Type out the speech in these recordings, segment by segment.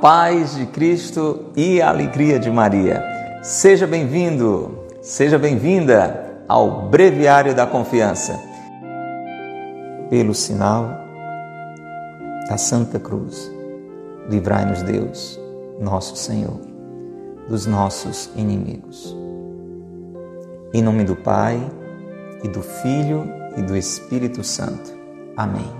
Paz de Cristo e a alegria de Maria. Seja bem-vindo, seja bem-vinda ao Breviário da Confiança. Pelo sinal da Santa Cruz, livrai-nos Deus, nosso Senhor, dos nossos inimigos. Em nome do Pai, e do Filho e do Espírito Santo. Amém.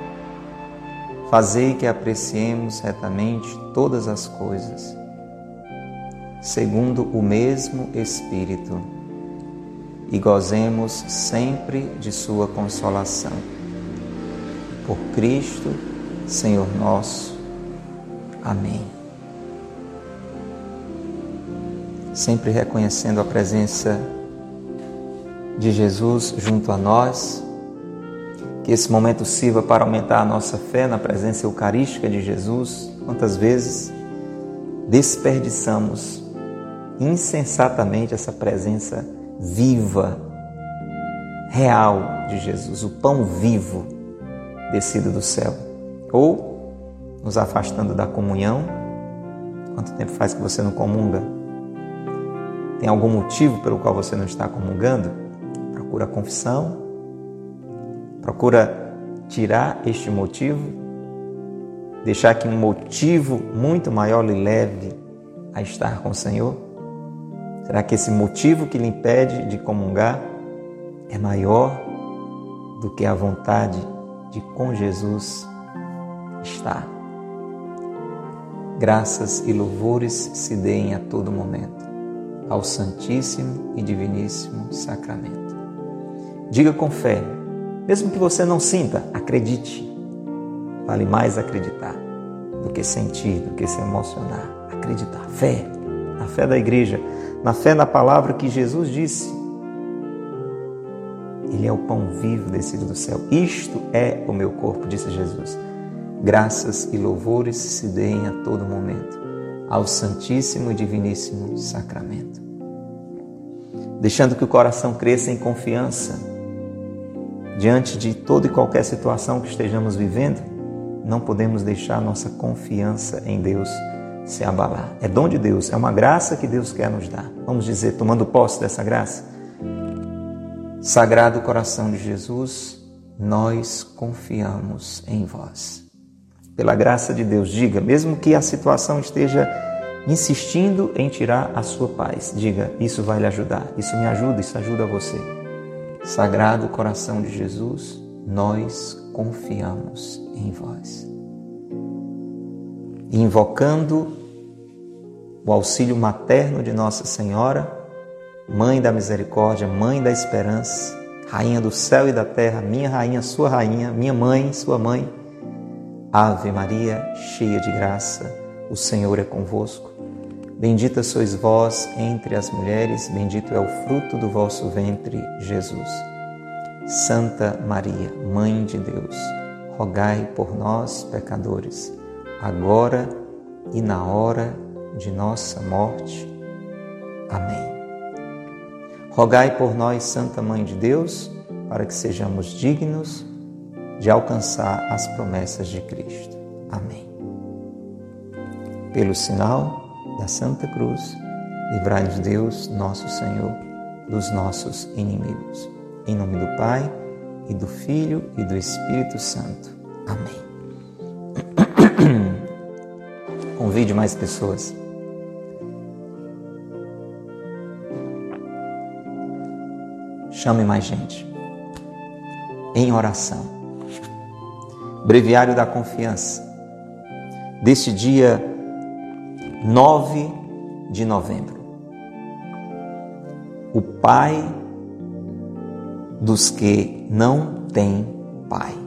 Fazei que apreciemos retamente todas as coisas, segundo o mesmo Espírito, e gozemos sempre de Sua consolação. Por Cristo, Senhor nosso. Amém. Sempre reconhecendo a presença de Jesus junto a nós, que esse momento sirva para aumentar a nossa fé na presença eucarística de Jesus. Quantas vezes desperdiçamos insensatamente essa presença viva, real de Jesus, o pão vivo descido do céu. Ou nos afastando da comunhão. Quanto tempo faz que você não comunga? Tem algum motivo pelo qual você não está comungando? Procura a confissão, Procura tirar este motivo, deixar que um motivo muito maior lhe leve a estar com o Senhor? Será que esse motivo que lhe impede de comungar é maior do que a vontade de com Jesus estar? Graças e louvores se deem a todo momento ao Santíssimo e Diviníssimo Sacramento. Diga com fé mesmo que você não sinta, acredite. Vale mais acreditar do que sentir, do que se emocionar. Acreditar. Fé. Na fé da igreja. Na fé na palavra que Jesus disse. Ele é o pão vivo descido do céu. Isto é o meu corpo, disse Jesus. Graças e louvores se deem a todo momento ao Santíssimo e Diviníssimo Sacramento. Deixando que o coração cresça em confiança Diante de toda e qualquer situação que estejamos vivendo, não podemos deixar nossa confiança em Deus se abalar. É dom de Deus, é uma graça que Deus quer nos dar. Vamos dizer, tomando posse dessa graça. Sagrado coração de Jesus, nós confiamos em vós. Pela graça de Deus, diga, mesmo que a situação esteja insistindo em tirar a sua paz, diga, isso vai lhe ajudar, isso me ajuda, isso ajuda você. Sagrado coração de Jesus, nós confiamos em vós. Invocando o auxílio materno de Nossa Senhora, Mãe da Misericórdia, Mãe da Esperança, Rainha do céu e da terra, minha rainha, sua rainha, minha mãe, sua mãe. Ave Maria, cheia de graça, o Senhor é convosco. Bendita sois vós entre as mulheres, bendito é o fruto do vosso ventre, Jesus. Santa Maria, Mãe de Deus, rogai por nós, pecadores, agora e na hora de nossa morte. Amém. Rogai por nós, Santa Mãe de Deus, para que sejamos dignos de alcançar as promessas de Cristo. Amém. Pelo sinal da Santa Cruz, livrai-nos Deus, nosso Senhor, dos nossos inimigos. Em nome do Pai, e do Filho e do Espírito Santo. Amém. Convide mais pessoas. Chame mais gente. Em oração. Breviário da Confiança. Deste dia 9 de novembro. O pai dos que não têm pai.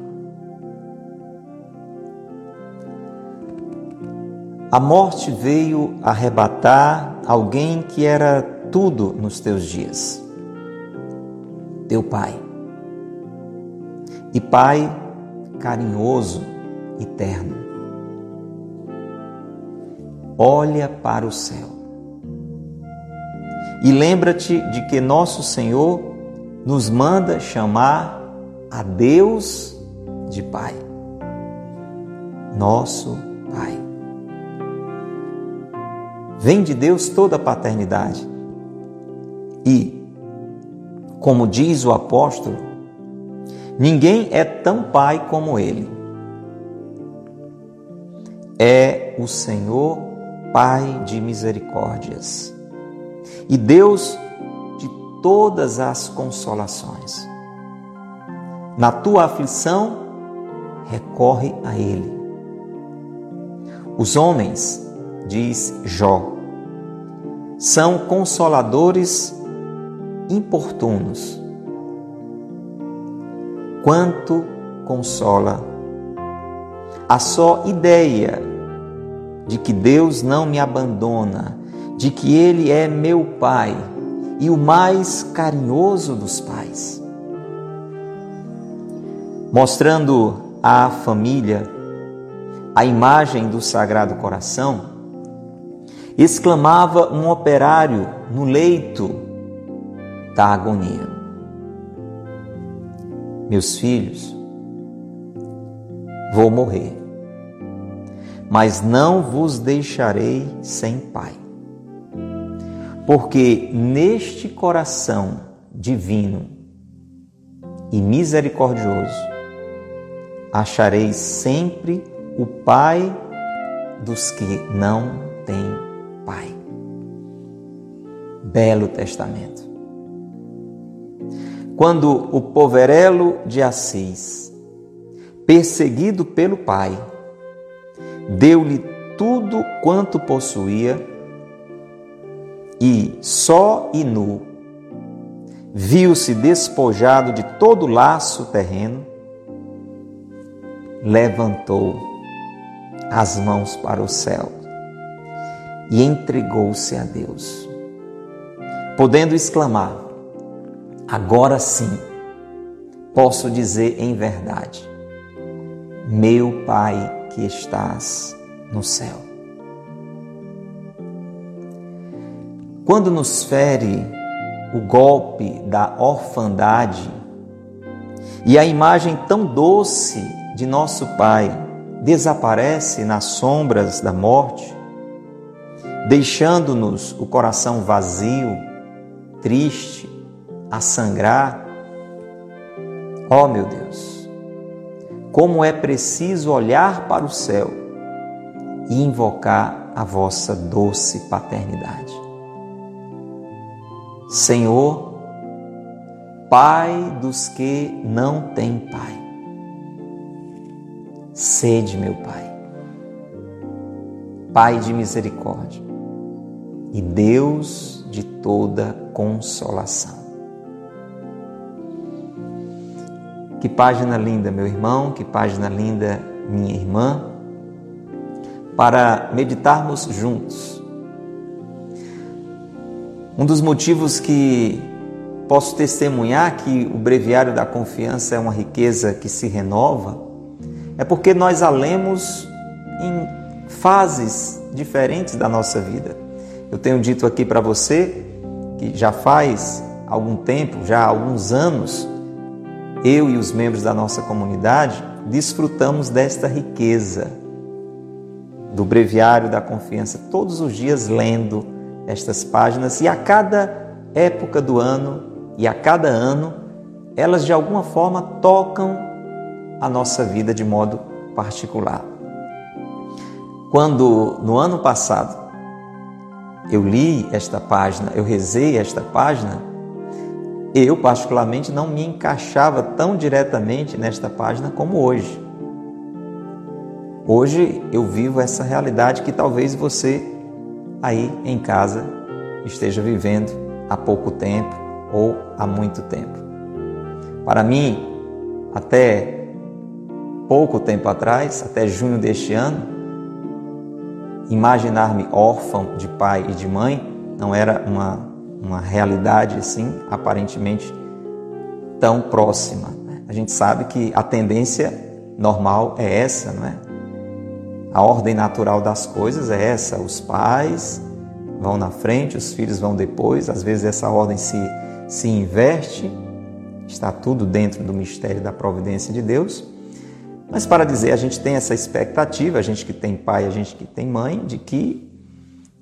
a morte veio arrebatar alguém que era tudo nos teus dias. Teu pai. E pai carinhoso e terno. Olha para o céu. E lembra-te de que nosso Senhor nos manda chamar a Deus de Pai. Nosso Pai. Vem de Deus toda a paternidade. E, como diz o apóstolo, ninguém é tão pai como ele. É o Senhor Pai de misericórdias e Deus de todas as consolações. Na tua aflição, recorre a Ele. Os homens, diz Jó, são consoladores importunos. Quanto consola a só ideia de que Deus não me abandona, de que Ele é meu Pai e o mais carinhoso dos pais. Mostrando à família a imagem do Sagrado Coração, exclamava um operário no leito da agonia: Meus filhos, vou morrer, mas não vos deixarei sem pai. Porque neste coração divino e misericordioso achareis sempre o Pai dos que não têm Pai. Belo Testamento. Quando o poverelo de Assis, perseguido pelo pai, deu-lhe tudo quanto possuía e, só e nu, viu-se despojado de todo laço terreno, levantou as mãos para o céu e entregou-se a Deus, podendo exclamar: Agora sim, posso dizer em verdade, meu Pai que estás no céu. Quando nos fere o golpe da orfandade e a imagem tão doce de nosso Pai desaparece nas sombras da morte, deixando-nos o coração vazio, triste, a sangrar. Ó oh, meu Deus, como é preciso olhar para o céu e invocar a vossa doce paternidade. Senhor, Pai dos que não têm Pai, sede, meu Pai, Pai de misericórdia e Deus de toda consolação. Que página linda, meu irmão, que página linda, minha irmã, para meditarmos juntos um dos motivos que posso testemunhar que o breviário da confiança é uma riqueza que se renova é porque nós a lemos em fases diferentes da nossa vida. Eu tenho dito aqui para você que já faz algum tempo, já há alguns anos, eu e os membros da nossa comunidade desfrutamos desta riqueza do breviário da confiança, todos os dias lendo, estas páginas e a cada época do ano e a cada ano, elas de alguma forma tocam a nossa vida de modo particular. Quando no ano passado eu li esta página, eu rezei esta página, eu particularmente não me encaixava tão diretamente nesta página como hoje. Hoje eu vivo essa realidade que talvez você aí em casa esteja vivendo há pouco tempo ou há muito tempo. Para mim, até pouco tempo atrás, até junho deste ano, imaginar-me órfão de pai e de mãe não era uma, uma realidade assim, aparentemente tão próxima. Né? A gente sabe que a tendência normal é essa, não é? A ordem natural das coisas é essa: os pais vão na frente, os filhos vão depois. Às vezes essa ordem se, se inverte, está tudo dentro do mistério da providência de Deus. Mas para dizer, a gente tem essa expectativa, a gente que tem pai, a gente que tem mãe, de que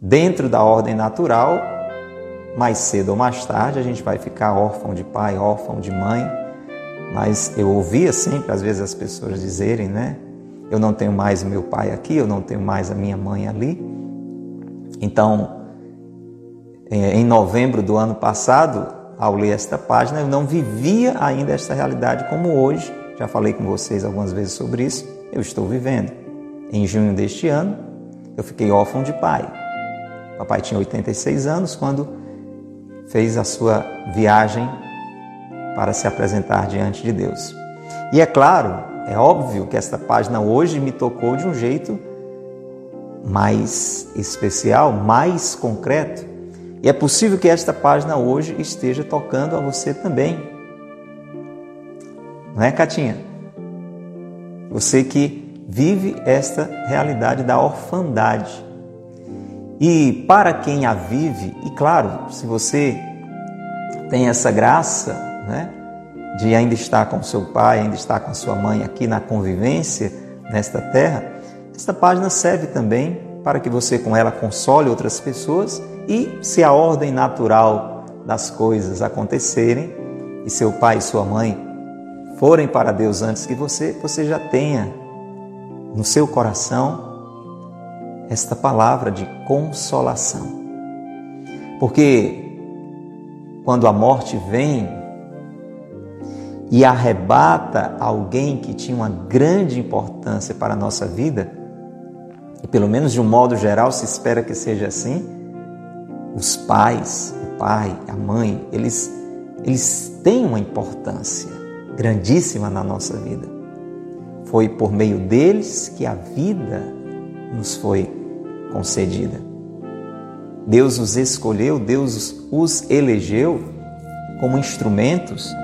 dentro da ordem natural, mais cedo ou mais tarde, a gente vai ficar órfão de pai, órfão de mãe. Mas eu ouvia sempre, às vezes, as pessoas dizerem, né? Eu não tenho mais meu pai aqui, eu não tenho mais a minha mãe ali. Então, é, em novembro do ano passado, ao ler esta página, eu não vivia ainda esta realidade como hoje já falei com vocês algumas vezes sobre isso. Eu estou vivendo. Em junho deste ano, eu fiquei órfão de pai. Papai tinha 86 anos quando fez a sua viagem para se apresentar diante de Deus. E é claro, é óbvio que esta página hoje me tocou de um jeito mais especial, mais concreto. E é possível que esta página hoje esteja tocando a você também. Não é, Catinha? Você que vive esta realidade da orfandade. E para quem a vive, e claro, se você tem essa graça, né, de ainda estar com seu pai, ainda estar com sua mãe aqui na convivência nesta terra, esta página serve também para que você com ela console outras pessoas e se a ordem natural das coisas acontecerem e seu pai e sua mãe forem para Deus antes que você, você já tenha no seu coração esta palavra de consolação. Porque quando a morte vem e arrebata alguém que tinha uma grande importância para a nossa vida, e pelo menos de um modo geral se espera que seja assim, os pais, o pai, a mãe, eles, eles têm uma importância grandíssima na nossa vida. Foi por meio deles que a vida nos foi concedida. Deus os escolheu, Deus os elegeu como instrumentos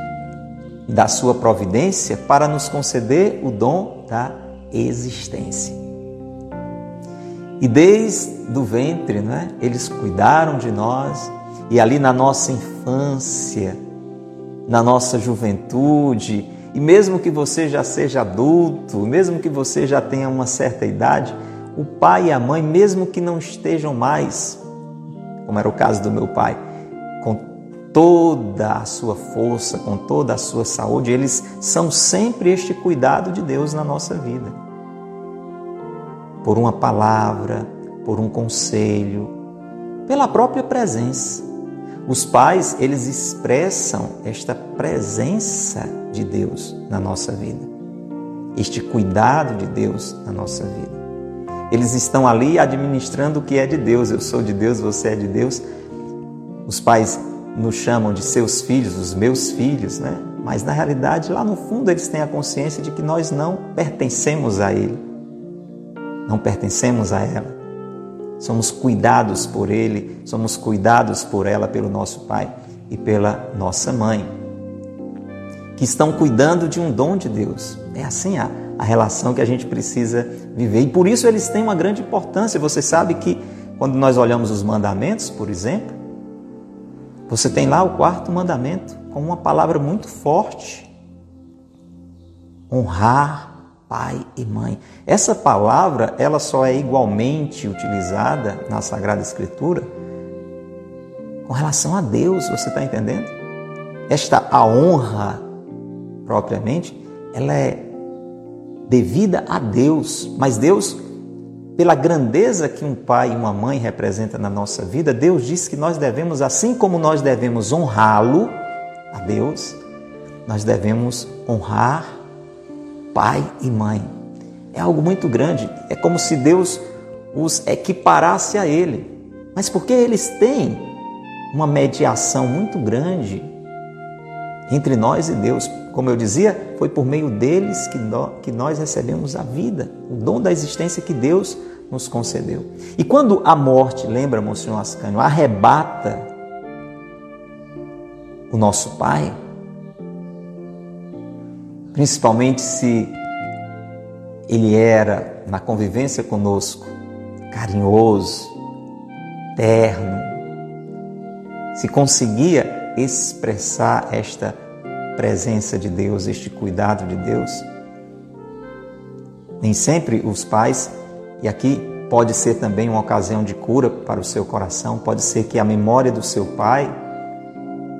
da sua providência para nos conceder o dom da existência. E desde o ventre, não é? Eles cuidaram de nós e ali na nossa infância, na nossa juventude, e mesmo que você já seja adulto, mesmo que você já tenha uma certa idade, o pai e a mãe, mesmo que não estejam mais, como era o caso do meu pai, com toda a sua força, com toda a sua saúde, eles são sempre este cuidado de Deus na nossa vida. Por uma palavra, por um conselho, pela própria presença. Os pais, eles expressam esta presença de Deus na nossa vida, este cuidado de Deus na nossa vida. Eles estão ali administrando o que é de Deus. Eu sou de Deus, você é de Deus. Os pais nos chamam de seus filhos, os meus filhos, né? Mas na realidade, lá no fundo, eles têm a consciência de que nós não pertencemos a Ele, não pertencemos a ela somos cuidados por Ele, somos cuidados por ela, pelo nosso Pai e pela nossa mãe, que estão cuidando de um dom de Deus. É assim a, a relação que a gente precisa viver. E por isso eles têm uma grande importância. Você sabe que quando nós olhamos os mandamentos, por exemplo, você tem lá o quarto mandamento com uma palavra muito forte: honrar pai e mãe. Essa palavra, ela só é igualmente utilizada na Sagrada Escritura com relação a Deus, você está entendendo? Esta a honra propriamente, ela é devida a Deus, mas Deus, pela grandeza que um pai e uma mãe representam na nossa vida, Deus diz que nós devemos, assim como nós devemos honrá-lo, a Deus, nós devemos honrar pai e mãe. É algo muito grande. É como se Deus os equiparasse a Ele. Mas porque eles têm uma mediação muito grande entre nós e Deus. Como eu dizia, foi por meio deles que nós recebemos a vida, o dom da existência que Deus nos concedeu. E quando a morte, lembra, Monsenhor Ascânio, arrebata o nosso Pai, principalmente se ele era, na convivência conosco, carinhoso, terno, se conseguia expressar esta presença de Deus, este cuidado de Deus. Nem sempre os pais, e aqui pode ser também uma ocasião de cura para o seu coração, pode ser que a memória do seu pai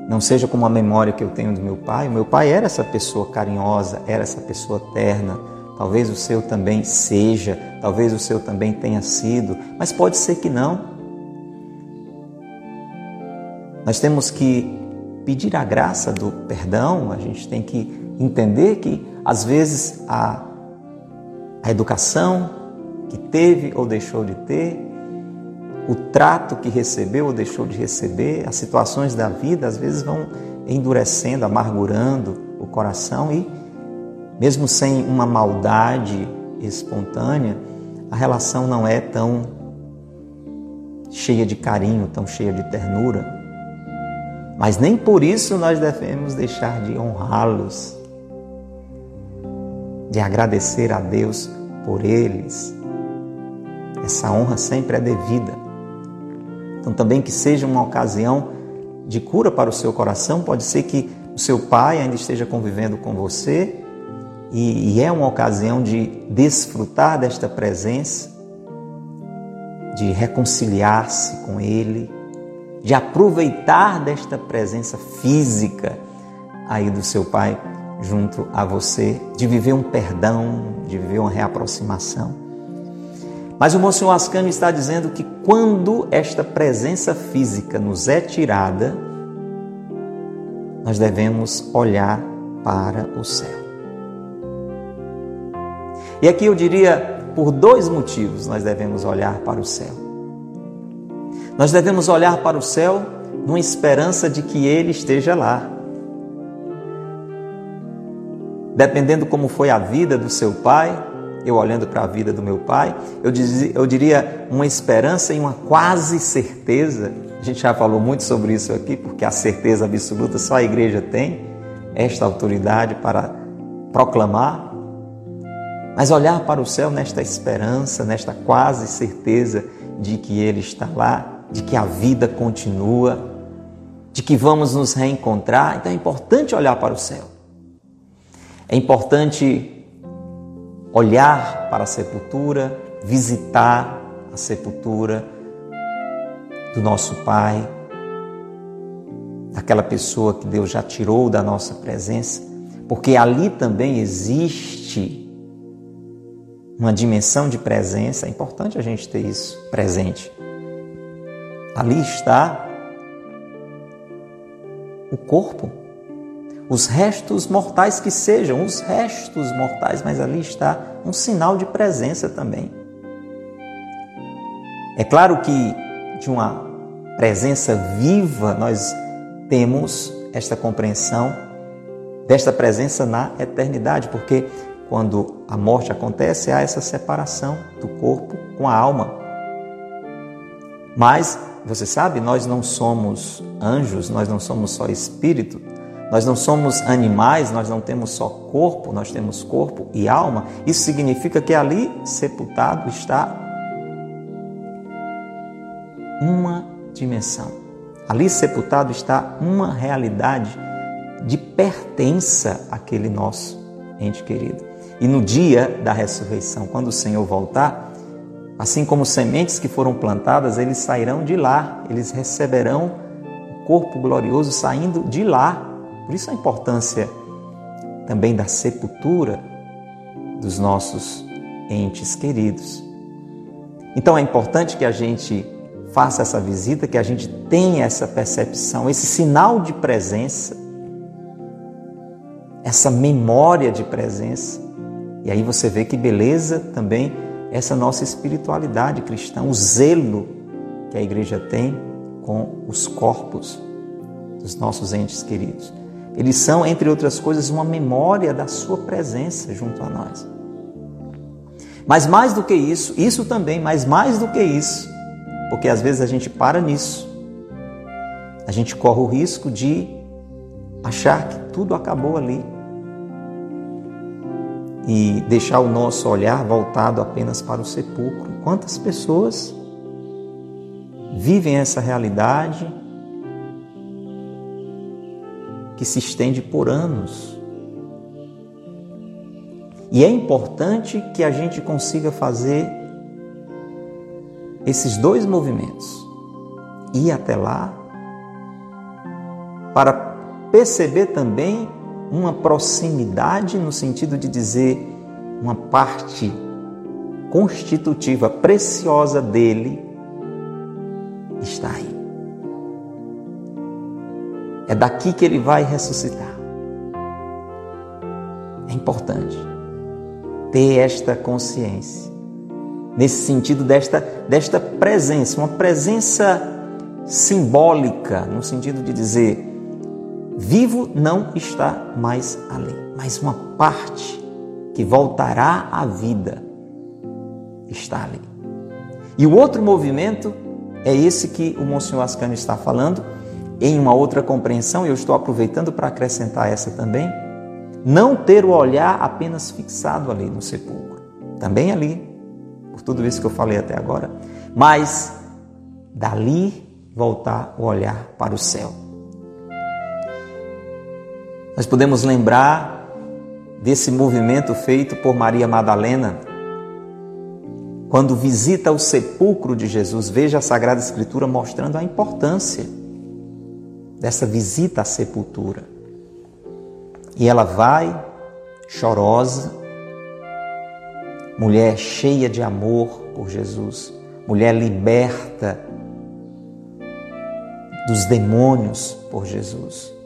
não seja como a memória que eu tenho do meu pai. O meu pai era essa pessoa carinhosa, era essa pessoa terna. Talvez o seu também seja, talvez o seu também tenha sido, mas pode ser que não. Nós temos que pedir a graça do perdão, a gente tem que entender que às vezes a, a educação que teve ou deixou de ter, o trato que recebeu ou deixou de receber, as situações da vida às vezes vão endurecendo, amargurando o coração e, mesmo sem uma maldade espontânea, a relação não é tão cheia de carinho, tão cheia de ternura. Mas nem por isso nós devemos deixar de honrá-los, de agradecer a Deus por eles. Essa honra sempre é devida. Então, também que seja uma ocasião de cura para o seu coração, pode ser que o seu pai ainda esteja convivendo com você e, e é uma ocasião de desfrutar desta presença, de reconciliar-se com ele, de aproveitar desta presença física aí do seu pai junto a você, de viver um perdão, de viver uma reaproximação. Mas o Monsenhor Ascânio está dizendo que quando esta presença física nos é tirada, nós devemos olhar para o céu. E aqui eu diria, por dois motivos nós devemos olhar para o céu. Nós devemos olhar para o céu numa esperança de que Ele esteja lá. Dependendo como foi a vida do seu pai, eu olhando para a vida do meu pai, eu, dizia, eu diria uma esperança e uma quase certeza. A gente já falou muito sobre isso aqui, porque a certeza absoluta só a igreja tem esta autoridade para proclamar. Mas olhar para o céu nesta esperança, nesta quase certeza de que Ele está lá, de que a vida continua, de que vamos nos reencontrar. Então é importante olhar para o céu. É importante olhar para a sepultura, visitar a sepultura do nosso Pai, daquela pessoa que Deus já tirou da nossa presença, porque ali também existe uma dimensão de presença, é importante a gente ter isso presente. Ali está o corpo os restos mortais que sejam, os restos mortais, mas ali está um sinal de presença também. É claro que de uma presença viva nós temos esta compreensão desta presença na eternidade, porque quando a morte acontece há essa separação do corpo com a alma. Mas você sabe, nós não somos anjos, nós não somos só espírito, nós não somos animais, nós não temos só corpo, nós temos corpo e alma. Isso significa que ali sepultado está uma dimensão. Ali sepultado está uma realidade de pertença àquele nosso ente querido. E no dia da ressurreição, quando o Senhor voltar, assim como sementes que foram plantadas, eles sairão de lá, eles receberão o corpo glorioso saindo de lá por isso a importância também da sepultura dos nossos entes queridos. Então é importante que a gente faça essa visita, que a gente tenha essa percepção, esse sinal de presença, essa memória de presença. E aí você vê que beleza também essa nossa espiritualidade cristã, o zelo que a igreja tem com os corpos dos nossos entes queridos. Eles são, entre outras coisas, uma memória da Sua presença junto a nós. Mas mais do que isso, isso também, mas mais do que isso, porque às vezes a gente para nisso, a gente corre o risco de achar que tudo acabou ali e deixar o nosso olhar voltado apenas para o sepulcro. Quantas pessoas vivem essa realidade que se estende por anos? E é importante que a gente consiga fazer esses dois movimentos. Ir até lá para perceber também uma proximidade no sentido de dizer uma parte constitutiva preciosa dele está aí. É daqui que ele vai ressuscitar. É importante ter esta consciência, nesse sentido desta, desta presença, uma presença simbólica, no sentido de dizer: vivo não está mais ali, mas uma parte que voltará à vida está ali. E o outro movimento é esse que o Monsenhor Ascânio está falando, em uma outra compreensão, e eu estou aproveitando para acrescentar essa também, não ter o olhar apenas fixado ali no sepulcro, também ali, por tudo isso que eu falei até agora, mas dali voltar o olhar para o céu. Nós podemos lembrar desse movimento feito por Maria Madalena quando visita o sepulcro de Jesus. Veja a Sagrada Escritura mostrando a importância dessa visita à sepultura. E ela vai chorosa, mulher cheia de amor por Jesus, mulher liberta dos demônios por Jesus,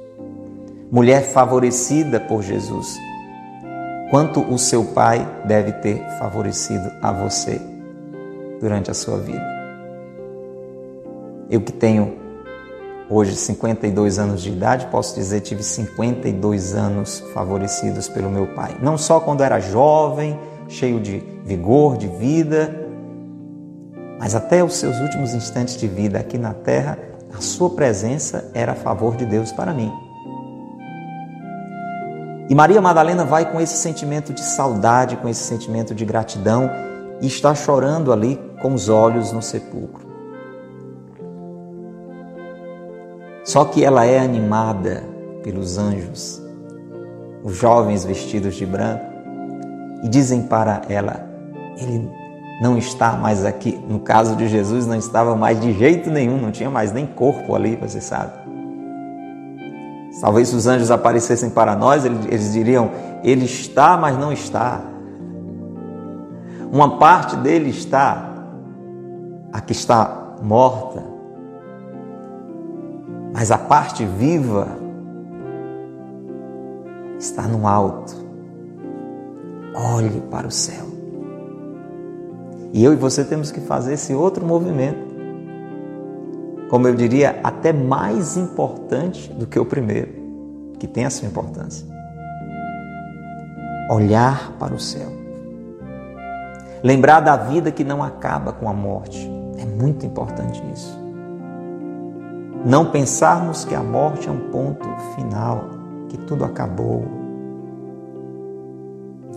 mulher favorecida por Jesus. Quanto o seu pai deve ter favorecido a você durante a sua vida. Eu que tenho hoje 52 anos de idade, posso dizer tive 52 anos favorecidos pelo meu pai. Não só quando era jovem, cheio de vigor, de vida, mas até os seus últimos instantes de vida aqui na terra, a sua presença era a favor de Deus para mim. E Maria Madalena vai com esse sentimento de saudade, com esse sentimento de gratidão e está chorando ali com os olhos no sepulcro. Só que ela é animada pelos anjos, os jovens vestidos de branco, e dizem para ela: Ele não está mais aqui. No caso de Jesus, não estava mais de jeito nenhum, não tinha mais nem corpo ali, você sabe. Talvez os anjos aparecessem para nós, eles diriam: Ele está, mas não está. Uma parte dele está, a que está morta, mas a parte viva está no alto. Olhe para o céu. E eu e você temos que fazer esse outro movimento. Como eu diria, até mais importante do que o primeiro, que tem a sua importância. Olhar para o céu. Lembrar da vida que não acaba com a morte. É muito importante isso. Não pensarmos que a morte é um ponto final, que tudo acabou,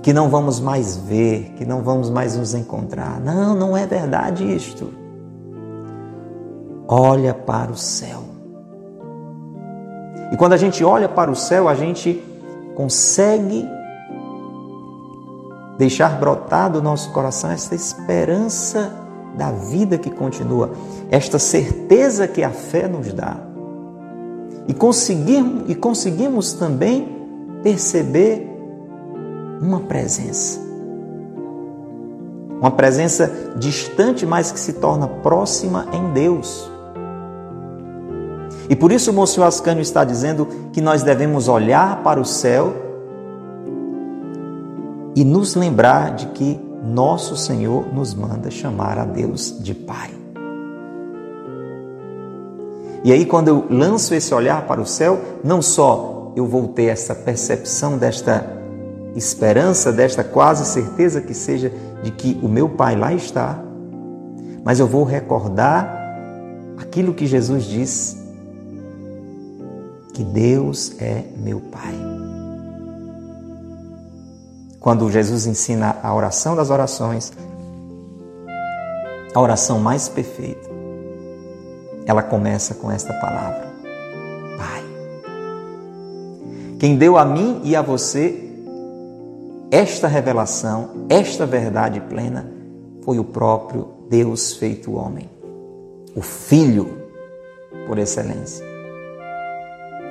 que não vamos mais ver, que não vamos mais nos encontrar. Não, não é verdade isto. Olha para o céu. E quando a gente olha para o céu, a gente consegue deixar brotar do nosso coração essa esperança da vida que continua, esta certeza que a fé nos dá. E conseguimos, e conseguimos também perceber uma presença. Uma presença distante, mas que se torna próxima em Deus. E por isso o Monsenhor Ascânio está dizendo que nós devemos olhar para o céu e nos lembrar de que nosso Senhor nos manda chamar a Deus de Pai. E aí, quando eu lanço esse olhar para o céu, não só eu vou ter essa percepção desta esperança, desta quase certeza que seja de que o meu Pai lá está, mas eu vou recordar aquilo que Jesus diz: que Deus é meu Pai. Quando Jesus ensina a oração das orações, a oração mais perfeita, ela começa com esta palavra: Pai. Quem deu a mim e a você esta revelação, esta verdade plena, foi o próprio Deus feito homem, o Filho por excelência.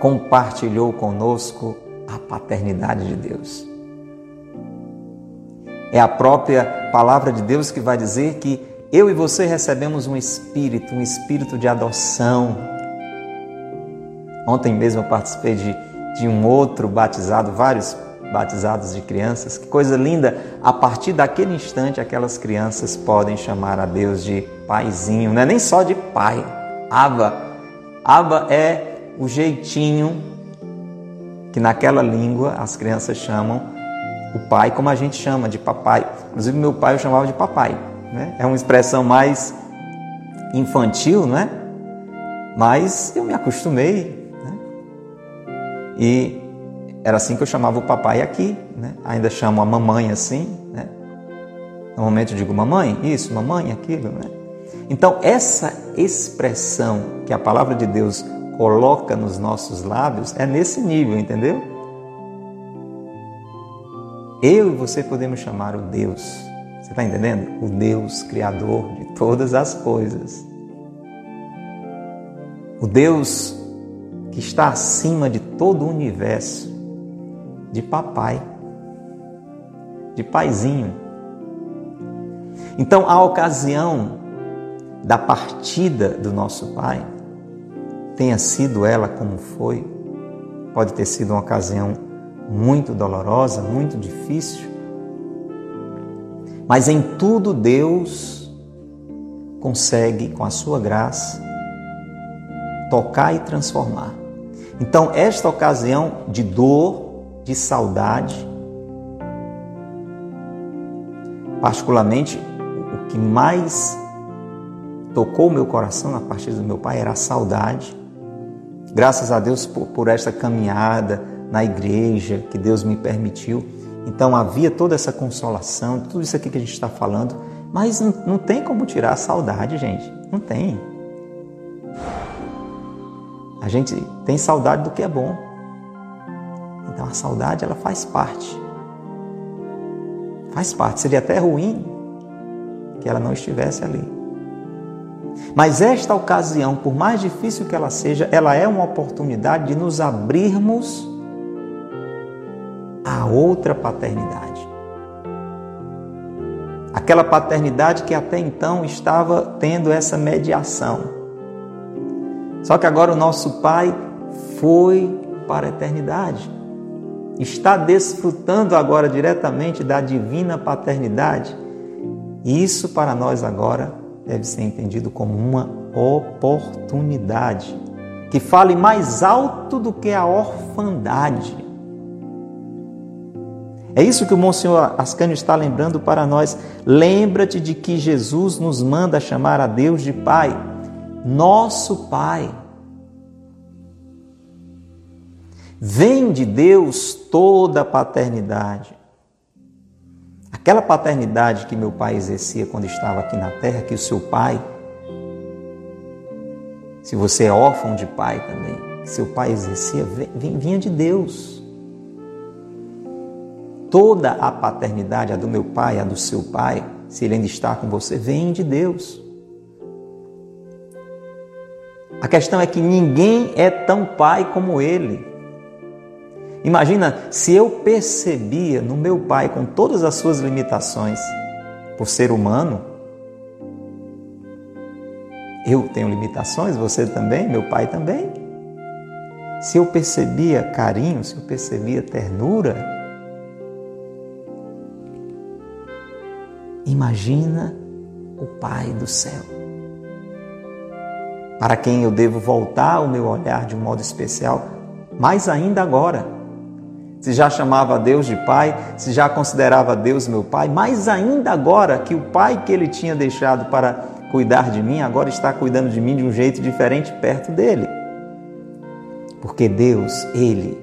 Compartilhou conosco a paternidade de Deus. É a própria palavra de Deus que vai dizer que eu e você recebemos um espírito, um espírito de adoção. Ontem mesmo eu participei de, de um outro batizado, vários batizados de crianças. Que coisa linda! A partir daquele instante, aquelas crianças podem chamar a Deus de paizinho, não é nem só de pai. Aba. Aba é o jeitinho que naquela língua as crianças chamam o pai como a gente chama de papai. Inclusive meu pai eu chamava de papai. Né? É uma expressão mais infantil, não é? Mas eu me acostumei. Né? E era assim que eu chamava o papai aqui. Né? Ainda chamo a mamãe assim. Né? Normalmente eu digo mamãe, isso, mamãe, aquilo. Né? Então, essa expressão que a palavra de Deus coloca nos nossos lábios é nesse nível, entendeu? Eu e você podemos chamar o Deus, você está entendendo? O Deus Criador de todas as coisas. O Deus que está acima de todo o universo, de papai, de paizinho. Então, a ocasião da partida do nosso pai, tenha sido ela como foi, pode ter sido uma ocasião muito dolorosa, muito difícil. Mas em tudo Deus consegue, com a sua graça, tocar e transformar. Então, esta ocasião de dor, de saudade, particularmente o que mais tocou o meu coração a partir do meu pai era a saudade. Graças a Deus por, por esta caminhada, na igreja que Deus me permitiu. Então havia toda essa consolação, tudo isso aqui que a gente está falando, mas não, não tem como tirar a saudade, gente. Não tem. A gente tem saudade do que é bom. Então a saudade ela faz parte. Faz parte. Seria até ruim que ela não estivesse ali. Mas esta ocasião, por mais difícil que ela seja, ela é uma oportunidade de nos abrirmos a outra paternidade. Aquela paternidade que até então estava tendo essa mediação. Só que agora o nosso Pai foi para a eternidade. Está desfrutando agora diretamente da divina paternidade. E isso para nós agora deve ser entendido como uma oportunidade que fale mais alto do que a orfandade. É isso que o Monsenhor Ascânio está lembrando para nós. Lembra-te de que Jesus nos manda chamar a Deus de Pai, nosso Pai. Vem de Deus toda a paternidade. Aquela paternidade que meu pai exercia quando estava aqui na terra, que o seu pai, se você é órfão de pai também, que seu pai exercia, vinha de Deus toda a paternidade, a do meu pai, a do seu pai, se ele ainda está com você, vem de Deus. A questão é que ninguém é tão pai como ele. Imagina se eu percebia no meu pai, com todas as suas limitações, por ser humano, eu tenho limitações, você também, meu pai também. Se eu percebia carinho, se eu percebia ternura, Imagina o Pai do céu, para quem eu devo voltar o meu olhar de um modo especial, mais ainda agora, se já chamava Deus de Pai, se já considerava Deus meu Pai, mais ainda agora que o Pai que ele tinha deixado para cuidar de mim, agora está cuidando de mim de um jeito diferente perto dele. Porque Deus, Ele,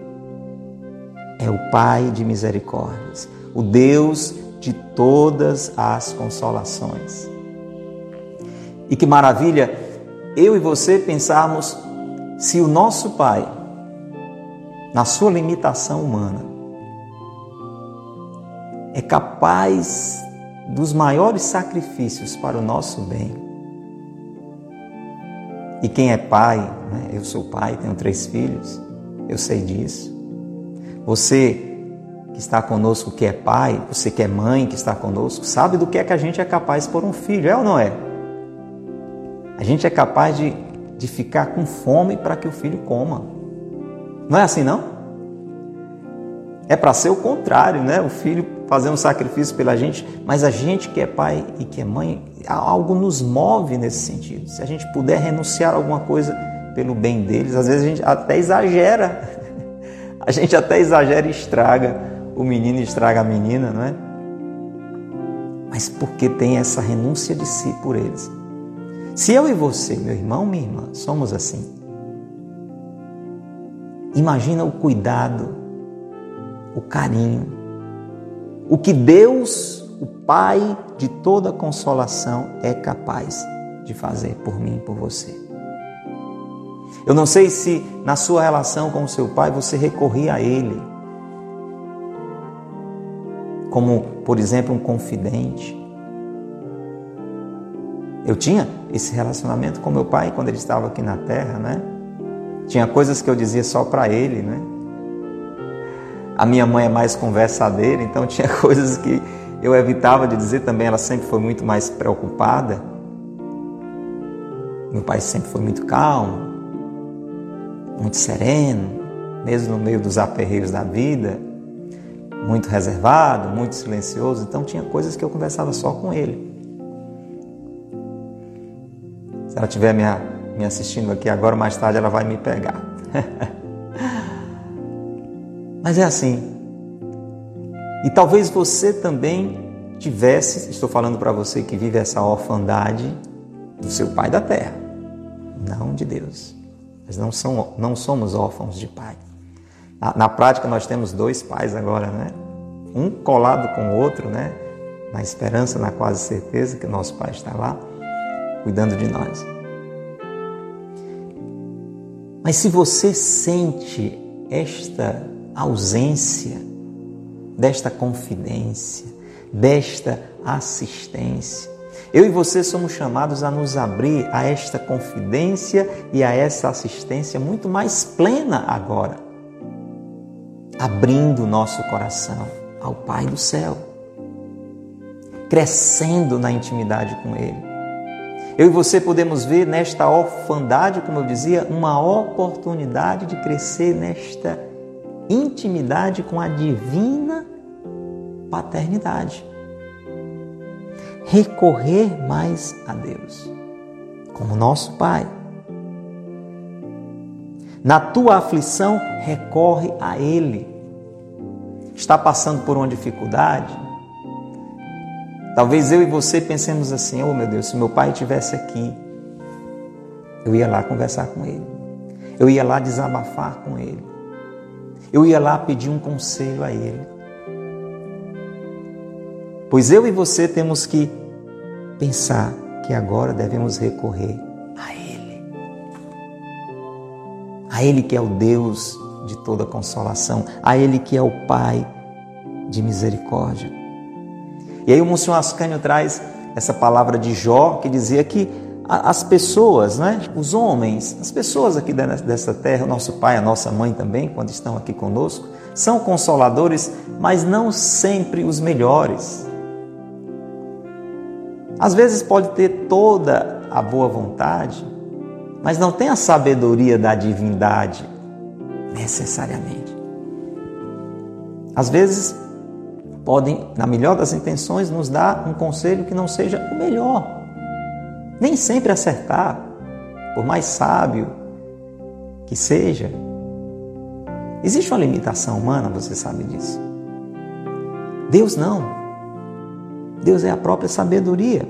é o Pai de misericórdias, o Deus de todas as consolações. E que maravilha eu e você pensarmos se o nosso Pai, na sua limitação humana, é capaz dos maiores sacrifícios para o nosso bem. E quem é pai, né? eu sou pai, tenho três filhos, eu sei disso. Você que está conosco, que é pai, você que é mãe, que está conosco, sabe do que é que a gente é capaz por um filho, é ou não é? A gente é capaz de, de ficar com fome para que o filho coma. Não é assim, não? É para ser o contrário, né? O filho fazer um sacrifício pela gente, mas a gente que é pai e que é mãe, algo nos move nesse sentido. Se a gente puder renunciar a alguma coisa pelo bem deles, às vezes a gente até exagera. A gente até exagera e estraga o menino e estraga a menina, não é? Mas porque tem essa renúncia de si por eles. Se eu e você, meu irmão, minha irmã, somos assim, imagina o cuidado, o carinho, o que Deus, o Pai de toda consolação, é capaz de fazer por mim e por você. Eu não sei se na sua relação com o seu pai você recorria a ele, como, por exemplo, um confidente. Eu tinha esse relacionamento com meu pai quando ele estava aqui na terra, né? Tinha coisas que eu dizia só para ele, né? A minha mãe é mais conversadeira, então tinha coisas que eu evitava de dizer também, ela sempre foi muito mais preocupada. Meu pai sempre foi muito calmo, muito sereno, mesmo no meio dos aperreios da vida, muito reservado, muito silencioso, então tinha coisas que eu conversava só com ele. Se ela estiver me, me assistindo aqui agora, mais tarde ela vai me pegar. Mas é assim. E talvez você também tivesse, estou falando para você que vive essa orfandade do seu pai da terra, não de Deus. Nós não, são, não somos órfãos de pai. Na, na, prática, nós temos dois pais agora, né? Um colado com o outro, né? Na esperança, na quase certeza que nosso pai está lá, cuidando de nós. Mas se você sente esta ausência desta confidência, desta assistência. Eu e você somos chamados a nos abrir a esta confidência e a essa assistência muito mais plena agora, abrindo nosso coração ao Pai do céu, crescendo na intimidade com Ele. Eu e você podemos ver nesta orfandade, como eu dizia, uma oportunidade de crescer nesta intimidade com a divina paternidade. Recorrer mais a Deus, como nosso Pai. Na tua aflição, recorre a Ele. Está passando por uma dificuldade? Talvez eu e você pensemos assim: oh meu Deus, se meu pai estivesse aqui, eu ia lá conversar com ele, eu ia lá desabafar com ele, eu ia lá pedir um conselho a Ele. Pois eu e você temos que pensar que agora devemos recorrer a Ele. A Ele que é o Deus de toda consolação, a Ele que é o Pai de misericórdia. E aí o Monsenhor Ascânio traz essa palavra de Jó que dizia que as pessoas, né? os homens, as pessoas aqui dessa terra, o nosso pai, a nossa mãe também, quando estão aqui conosco, são consoladores, mas não sempre os melhores. Às vezes pode ter toda a boa vontade, mas não tem a sabedoria da divindade necessariamente. Às vezes podem, na melhor das intenções, nos dar um conselho que não seja o melhor nem sempre acertar, por mais sábio que seja. Existe uma limitação humana, você sabe disso. Deus não. Deus é a própria sabedoria.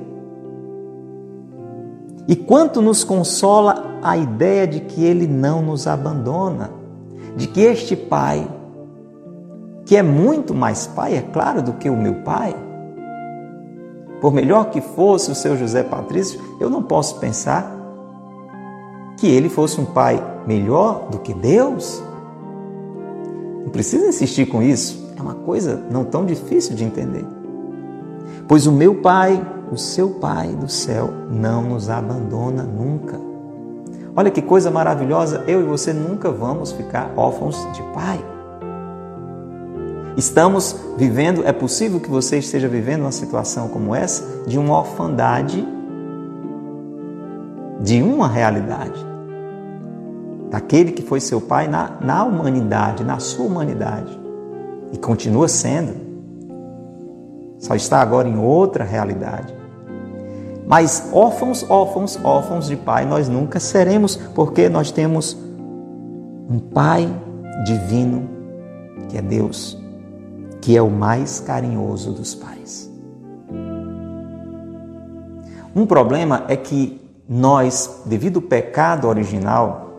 E quanto nos consola a ideia de que Ele não nos abandona, de que este Pai, que é muito mais Pai, é claro, do que o meu Pai, por melhor que fosse o seu José Patrício, eu não posso pensar que ele fosse um pai melhor do que Deus. Não precisa insistir com isso, é uma coisa não tão difícil de entender. Pois o meu Pai, o seu Pai do céu, não nos abandona nunca. Olha que coisa maravilhosa, eu e você nunca vamos ficar órfãos de Pai. Estamos vivendo, é possível que você esteja vivendo uma situação como essa, de uma orfandade, de uma realidade, daquele que foi seu pai na, na humanidade, na sua humanidade, e continua sendo, só está agora em outra realidade. Mas órfãos, órfãos, órfãos de pai nós nunca seremos, porque nós temos um pai divino, que é Deus que é o mais carinhoso dos pais. Um problema é que nós, devido ao pecado original,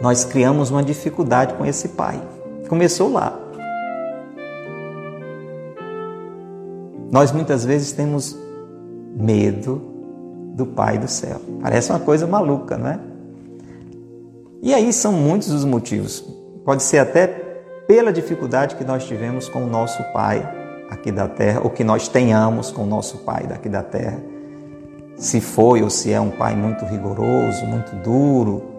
nós criamos uma dificuldade com esse pai. Começou lá. Nós muitas vezes temos medo do Pai do céu. Parece uma coisa maluca, não é? E aí são muitos os motivos. Pode ser até pela dificuldade que nós tivemos com o nosso pai aqui da terra, ou que nós tenhamos com o nosso pai daqui da terra. Se foi ou se é um pai muito rigoroso, muito duro,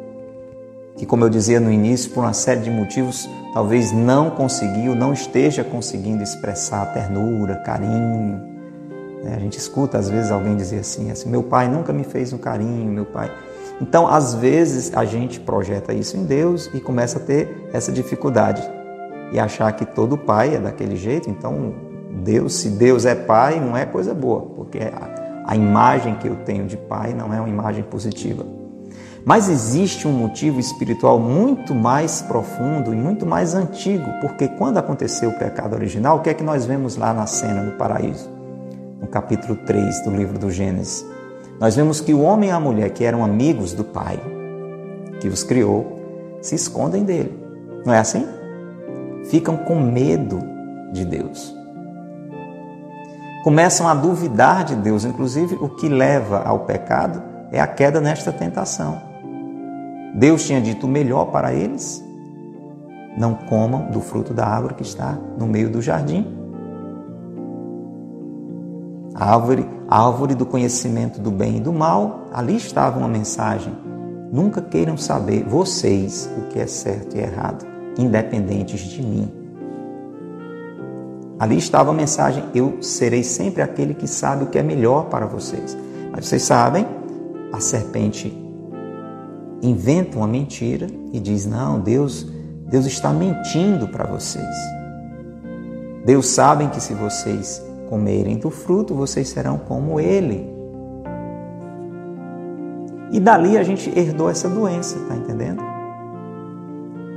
que, como eu dizia no início, por uma série de motivos, talvez não conseguiu, não esteja conseguindo expressar ternura, carinho. Né? A gente escuta às vezes alguém dizer assim, assim: meu pai nunca me fez um carinho, meu pai. Então, às vezes, a gente projeta isso em Deus e começa a ter essa dificuldade e achar que todo pai é daquele jeito, então Deus, se Deus é pai, não é coisa boa, porque a, a imagem que eu tenho de pai não é uma imagem positiva. Mas existe um motivo espiritual muito mais profundo e muito mais antigo, porque quando aconteceu o pecado original, o que é que nós vemos lá na cena do paraíso? No capítulo 3 do livro do Gênesis. Nós vemos que o homem e a mulher, que eram amigos do pai, que os criou, se escondem dele. Não é assim? Ficam com medo de Deus. Começam a duvidar de Deus, inclusive o que leva ao pecado é a queda nesta tentação. Deus tinha dito o melhor para eles: não comam do fruto da árvore que está no meio do jardim. A árvore, a árvore do conhecimento do bem e do mal, ali estava uma mensagem. Nunca queiram saber, vocês, o que é certo e errado independentes de mim. Ali estava a mensagem: eu serei sempre aquele que sabe o que é melhor para vocês. Mas vocês sabem, a serpente inventa uma mentira e diz: "Não, Deus, Deus está mentindo para vocês. Deus sabe que se vocês comerem do fruto, vocês serão como ele." E dali a gente herdou essa doença, tá entendendo?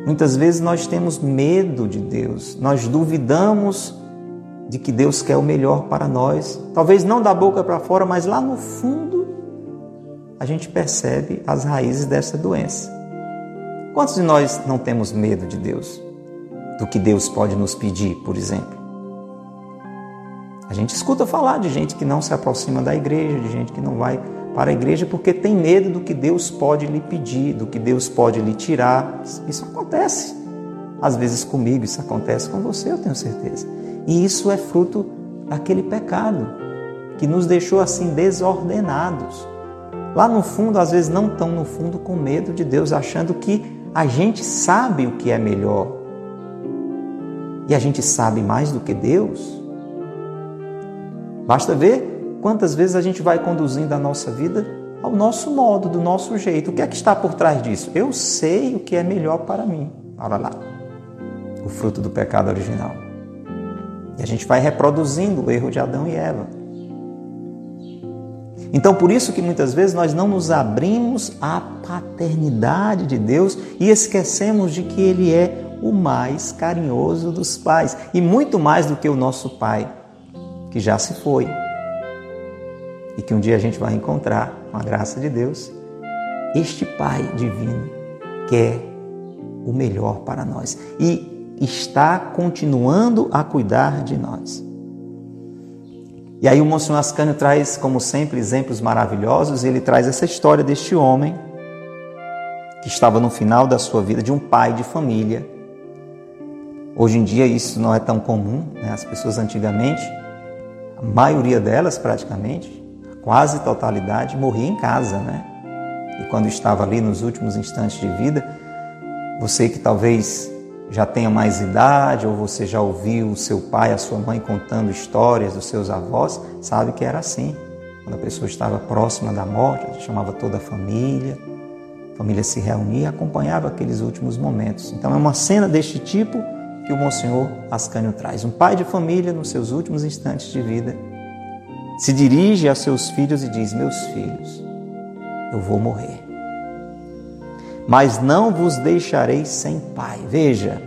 Muitas vezes nós temos medo de Deus, nós duvidamos de que Deus quer o melhor para nós. Talvez não da boca para fora, mas lá no fundo a gente percebe as raízes dessa doença. Quantos de nós não temos medo de Deus? Do que Deus pode nos pedir, por exemplo? A gente escuta falar de gente que não se aproxima da igreja, de gente que não vai para a igreja porque tem medo do que Deus pode lhe pedir, do que Deus pode lhe tirar. Isso acontece. Às vezes comigo, isso acontece com você, eu tenho certeza. E isso é fruto daquele pecado que nos deixou assim desordenados. Lá no fundo, às vezes não tão no fundo com medo de Deus, achando que a gente sabe o que é melhor. E a gente sabe mais do que Deus. Basta ver quantas vezes a gente vai conduzindo a nossa vida ao nosso modo, do nosso jeito. O que é que está por trás disso? Eu sei o que é melhor para mim. Olha lá, o fruto do pecado original. E a gente vai reproduzindo o erro de Adão e Eva. Então, por isso que muitas vezes nós não nos abrimos à paternidade de Deus e esquecemos de que Ele é o mais carinhoso dos pais e muito mais do que o nosso pai, que já se foi e que um dia a gente vai encontrar, com a graça de Deus. Este Pai divino quer o melhor para nós e está continuando a cuidar de nós. E aí o Monsenhor Ascânio traz, como sempre, exemplos maravilhosos. Ele traz essa história deste homem que estava no final da sua vida, de um pai de família. Hoje em dia isso não é tão comum. Né? As pessoas antigamente, a maioria delas praticamente, quase totalidade, morria em casa, né? E quando estava ali nos últimos instantes de vida, você que talvez já tenha mais idade, ou você já ouviu o seu pai, a sua mãe contando histórias dos seus avós, sabe que era assim. Quando a pessoa estava próxima da morte, chamava toda a família, a família se reunia e acompanhava aqueles últimos momentos. Então é uma cena deste tipo que o Monsenhor Ascânio traz. Um pai de família nos seus últimos instantes de vida se dirige a seus filhos e diz: Meus filhos, eu vou morrer mas não vos deixarei sem pai. Veja,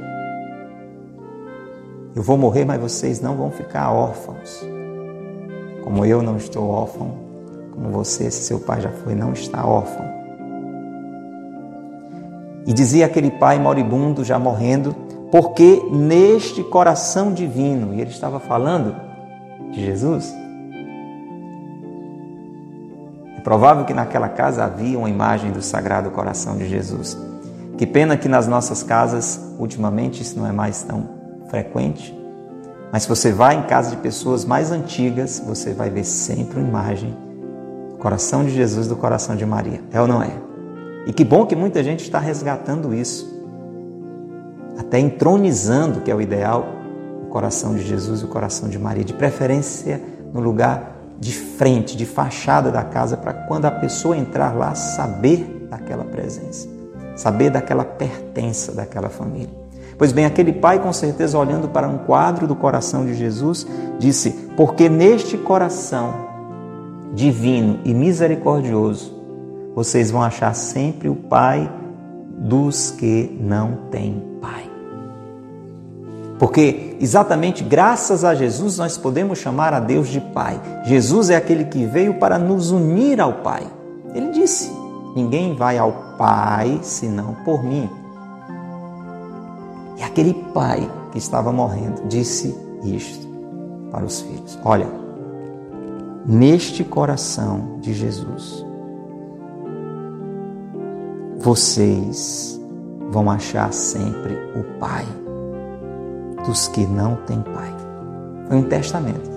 eu vou morrer, mas vocês não vão ficar órfãos. Como eu não estou órfão, como você, se seu pai já foi, não está órfão. E dizia aquele pai moribundo, já morrendo, porque neste coração divino, e ele estava falando de Jesus, é provável que naquela casa havia uma imagem do Sagrado Coração de Jesus. Que pena que nas nossas casas, ultimamente, isso não é mais tão frequente. Mas se você vai em casa de pessoas mais antigas, você vai ver sempre uma imagem do coração de Jesus do coração de Maria. É ou não é? E que bom que muita gente está resgatando isso. Até entronizando, que é o ideal, o coração de Jesus e o coração de Maria. De preferência no lugar de frente, de fachada da casa, para quando a pessoa entrar lá saber daquela presença, saber daquela pertença daquela família. Pois bem, aquele pai, com certeza, olhando para um quadro do coração de Jesus, disse: Porque neste coração divino e misericordioso, vocês vão achar sempre o Pai dos que não têm. Porque exatamente graças a Jesus nós podemos chamar a Deus de Pai. Jesus é aquele que veio para nos unir ao Pai. Ele disse: Ninguém vai ao Pai senão por mim. E aquele pai que estava morrendo disse isto para os filhos: Olha, neste coração de Jesus, vocês vão achar sempre o Pai dos que não têm pai. Foi um testamento.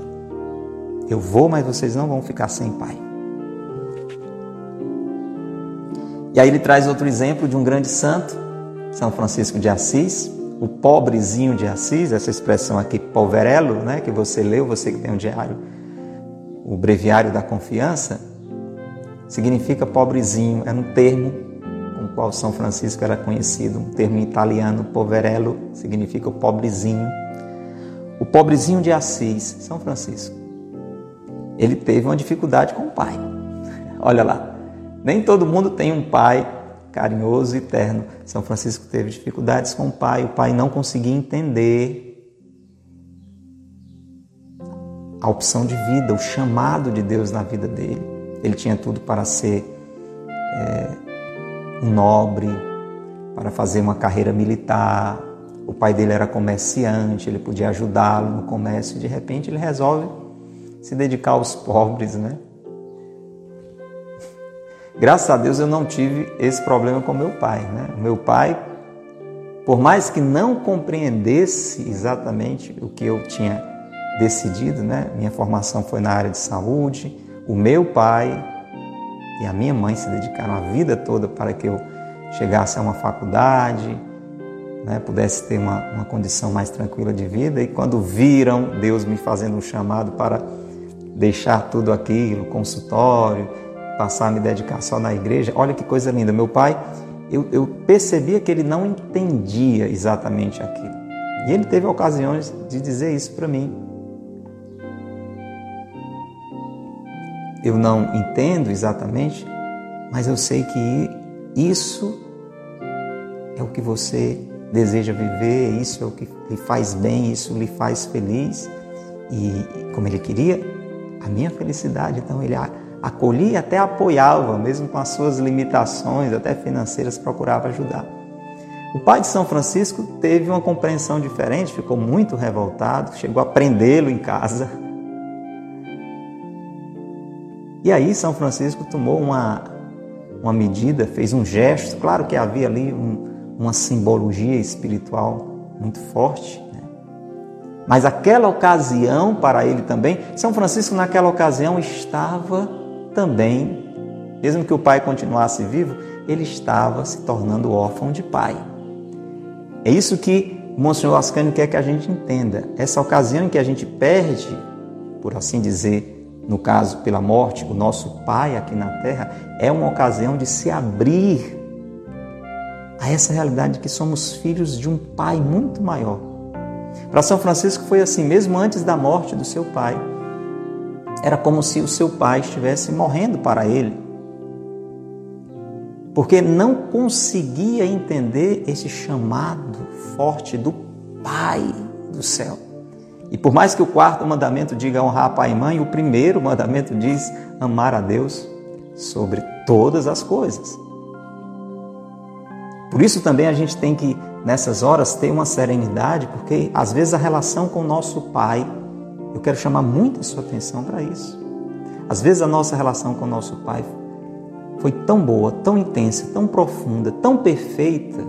Eu vou, mas vocês não vão ficar sem pai. E aí ele traz outro exemplo de um grande santo, São Francisco de Assis, o pobrezinho de Assis, essa expressão aqui, poverelo, né, que você leu, você que tem um diário, o breviário da confiança, significa pobrezinho, é um termo qual São Francisco era conhecido, um termo italiano, poverello, significa o pobrezinho. O pobrezinho de Assis, São Francisco, ele teve uma dificuldade com o pai. Olha lá, nem todo mundo tem um pai carinhoso e terno. São Francisco teve dificuldades com o pai, o pai não conseguia entender a opção de vida, o chamado de Deus na vida dele. Ele tinha tudo para ser é, nobre, para fazer uma carreira militar. O pai dele era comerciante, ele podia ajudá-lo no comércio de repente ele resolve se dedicar aos pobres, né? Graças a Deus eu não tive esse problema com meu pai, né? Meu pai, por mais que não compreendesse exatamente o que eu tinha decidido, né? Minha formação foi na área de saúde. O meu pai e a minha mãe se dedicaram a vida toda para que eu chegasse a uma faculdade, né, pudesse ter uma, uma condição mais tranquila de vida. E quando viram Deus me fazendo um chamado para deixar tudo aquilo, consultório, passar a me dedicar só na igreja, olha que coisa linda. Meu pai, eu, eu percebia que ele não entendia exatamente aquilo. E ele teve ocasiões de dizer isso para mim. Eu não entendo exatamente, mas eu sei que isso é o que você deseja viver, isso é o que lhe faz bem, isso lhe faz feliz. E como ele queria, a minha felicidade, então ele acolhia e até apoiava, mesmo com as suas limitações, até financeiras, procurava ajudar. O pai de São Francisco teve uma compreensão diferente, ficou muito revoltado, chegou a prendê-lo em casa. E aí São Francisco tomou uma, uma medida, fez um gesto, claro que havia ali um, uma simbologia espiritual muito forte, né? mas aquela ocasião para ele também, São Francisco naquela ocasião estava também, mesmo que o pai continuasse vivo, ele estava se tornando órfão de pai. É isso que Monsenhor Ascânio quer que a gente entenda. Essa ocasião em que a gente perde, por assim dizer, no caso pela morte, o nosso pai aqui na terra, é uma ocasião de se abrir a essa realidade de que somos filhos de um pai muito maior. Para São Francisco foi assim, mesmo antes da morte do seu pai. Era como se o seu pai estivesse morrendo para ele porque não conseguia entender esse chamado forte do Pai do céu. E por mais que o quarto mandamento diga honrar pai e mãe, o primeiro mandamento diz amar a Deus sobre todas as coisas. Por isso também a gente tem que, nessas horas, ter uma serenidade, porque às vezes a relação com o nosso pai, eu quero chamar muito a sua atenção para isso. Às vezes a nossa relação com o nosso pai foi tão boa, tão intensa, tão profunda, tão perfeita,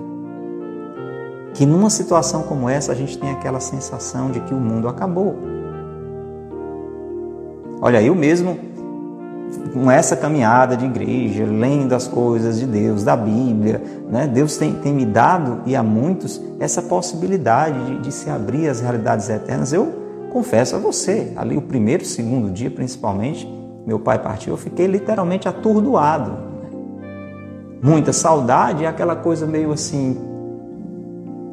que numa situação como essa a gente tem aquela sensação de que o mundo acabou. Olha, eu mesmo, com essa caminhada de igreja, lendo as coisas de Deus, da Bíblia, né? Deus tem, tem me dado, e a muitos, essa possibilidade de, de se abrir às realidades eternas. Eu confesso a você, ali o primeiro, segundo dia principalmente, meu pai partiu, eu fiquei literalmente atordoado. Muita saudade aquela coisa meio assim,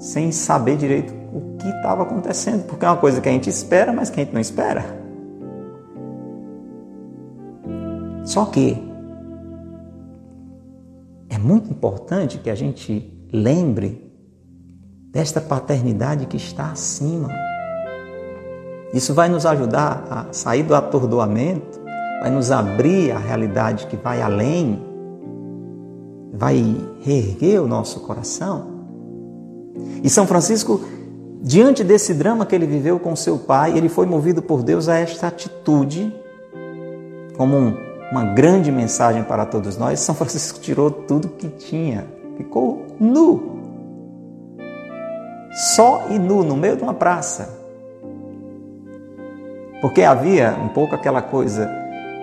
sem saber direito o que estava acontecendo, porque é uma coisa que a gente espera, mas que a gente não espera. Só que é muito importante que a gente lembre desta paternidade que está acima. Isso vai nos ajudar a sair do atordoamento vai nos abrir a realidade que vai além, vai reerguer o nosso coração. E São Francisco, diante desse drama que ele viveu com seu pai, ele foi movido por Deus a esta atitude, como um, uma grande mensagem para todos nós. São Francisco tirou tudo que tinha, ficou nu. Só e nu, no meio de uma praça. Porque havia um pouco aquela coisa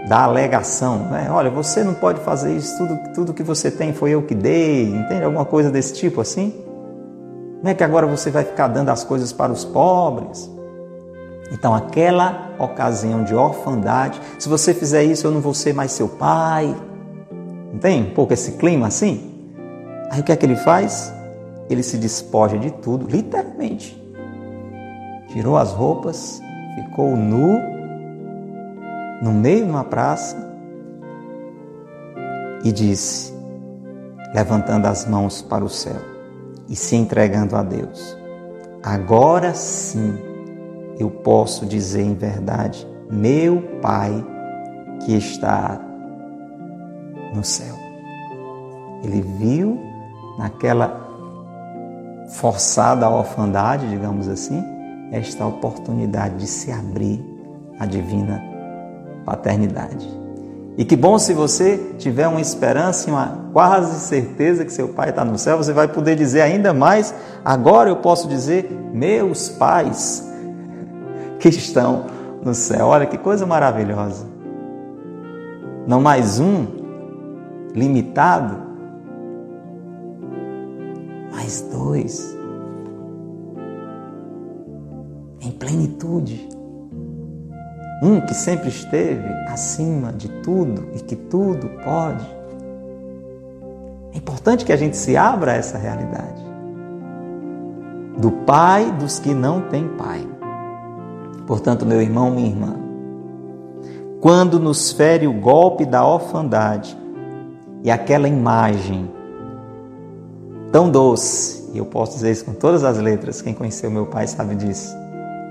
da alegação, né? Olha, você não pode fazer isso, tudo, tudo que você tem foi eu que dei, entende? Alguma coisa desse tipo assim? Não é que agora você vai ficar dando as coisas para os pobres? Então, aquela ocasião de orfandade, se você fizer isso, eu não vou ser mais seu pai. Não tem um pouco esse clima assim? Aí o que é que ele faz? Ele se despoja de tudo, literalmente. Tirou as roupas, ficou nu no meio de uma praça e disse, levantando as mãos para o céu e se entregando a Deus: Agora sim eu posso dizer em verdade, meu Pai que está no céu. Ele viu naquela forçada orfandade, digamos assim, esta oportunidade de se abrir à divina paternidade. E que bom se você tiver uma esperança e uma quase certeza que seu pai está no céu, você vai poder dizer ainda mais. Agora eu posso dizer, meus pais que estão no céu. Olha que coisa maravilhosa. Não mais um limitado, mais dois em plenitude. Um que sempre esteve acima de tudo e que tudo pode. É importante que a gente se abra a essa realidade. Do Pai dos que não têm Pai. Portanto, meu irmão, minha irmã, quando nos fere o golpe da orfandade e aquela imagem tão doce. E eu posso dizer isso com todas as letras. Quem conheceu meu pai sabe disso.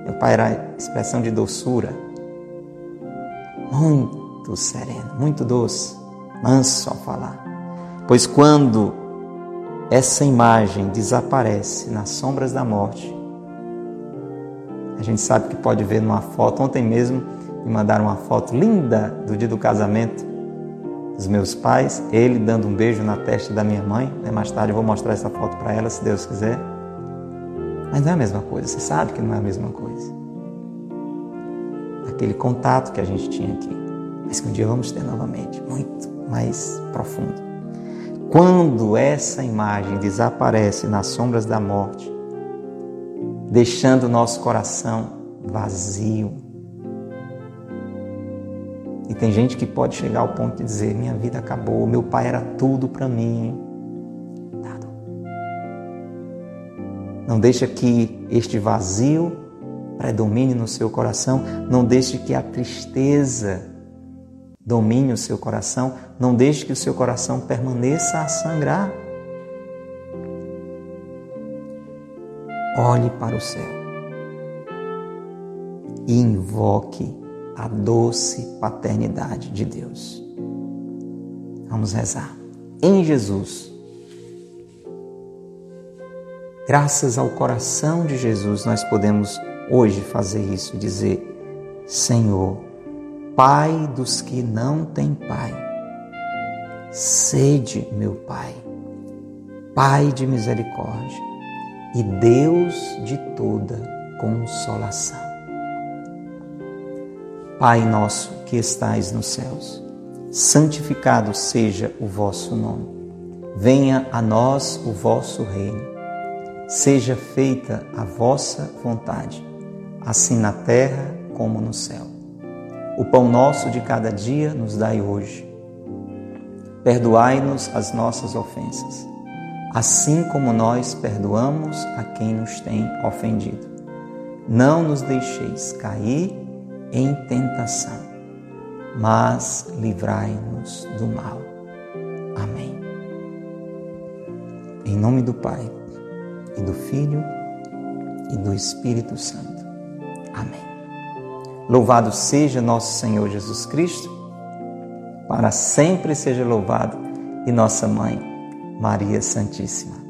Meu pai era expressão de doçura. Muito sereno, muito doce, manso ao falar. Pois quando essa imagem desaparece nas sombras da morte, a gente sabe que pode ver numa foto. Ontem mesmo me mandaram uma foto linda do dia do casamento dos meus pais, ele dando um beijo na testa da minha mãe. Né? Mais tarde eu vou mostrar essa foto para ela, se Deus quiser. Mas não é a mesma coisa, você sabe que não é a mesma coisa. Aquele contato que a gente tinha aqui, mas que um dia vamos ter novamente, muito mais profundo. Quando essa imagem desaparece nas sombras da morte, deixando o nosso coração vazio. E tem gente que pode chegar ao ponto de dizer: minha vida acabou, meu pai era tudo para mim. Não deixa que este vazio predomine no seu coração, não deixe que a tristeza domine o seu coração, não deixe que o seu coração permaneça a sangrar. olhe para o céu e invoque a doce paternidade de Deus. Vamos rezar. Em Jesus, graças ao coração de Jesus, nós podemos hoje fazer isso, dizer: Senhor, Pai dos que não têm Pai, sede meu Pai, Pai de misericórdia e Deus de toda consolação. Pai nosso que estais nos céus, santificado seja o vosso nome. Venha a nós o vosso reino. Seja feita a vossa vontade, assim na terra como no céu. O pão nosso de cada dia nos dai hoje. Perdoai-nos as nossas ofensas assim como nós perdoamos a quem nos tem ofendido. Não nos deixeis cair em tentação, mas livrai-nos do mal. Amém. Em nome do Pai, e do Filho, e do Espírito Santo. Amém. Louvado seja nosso Senhor Jesus Cristo, para sempre seja louvado, e nossa mãe, Maria Santíssima.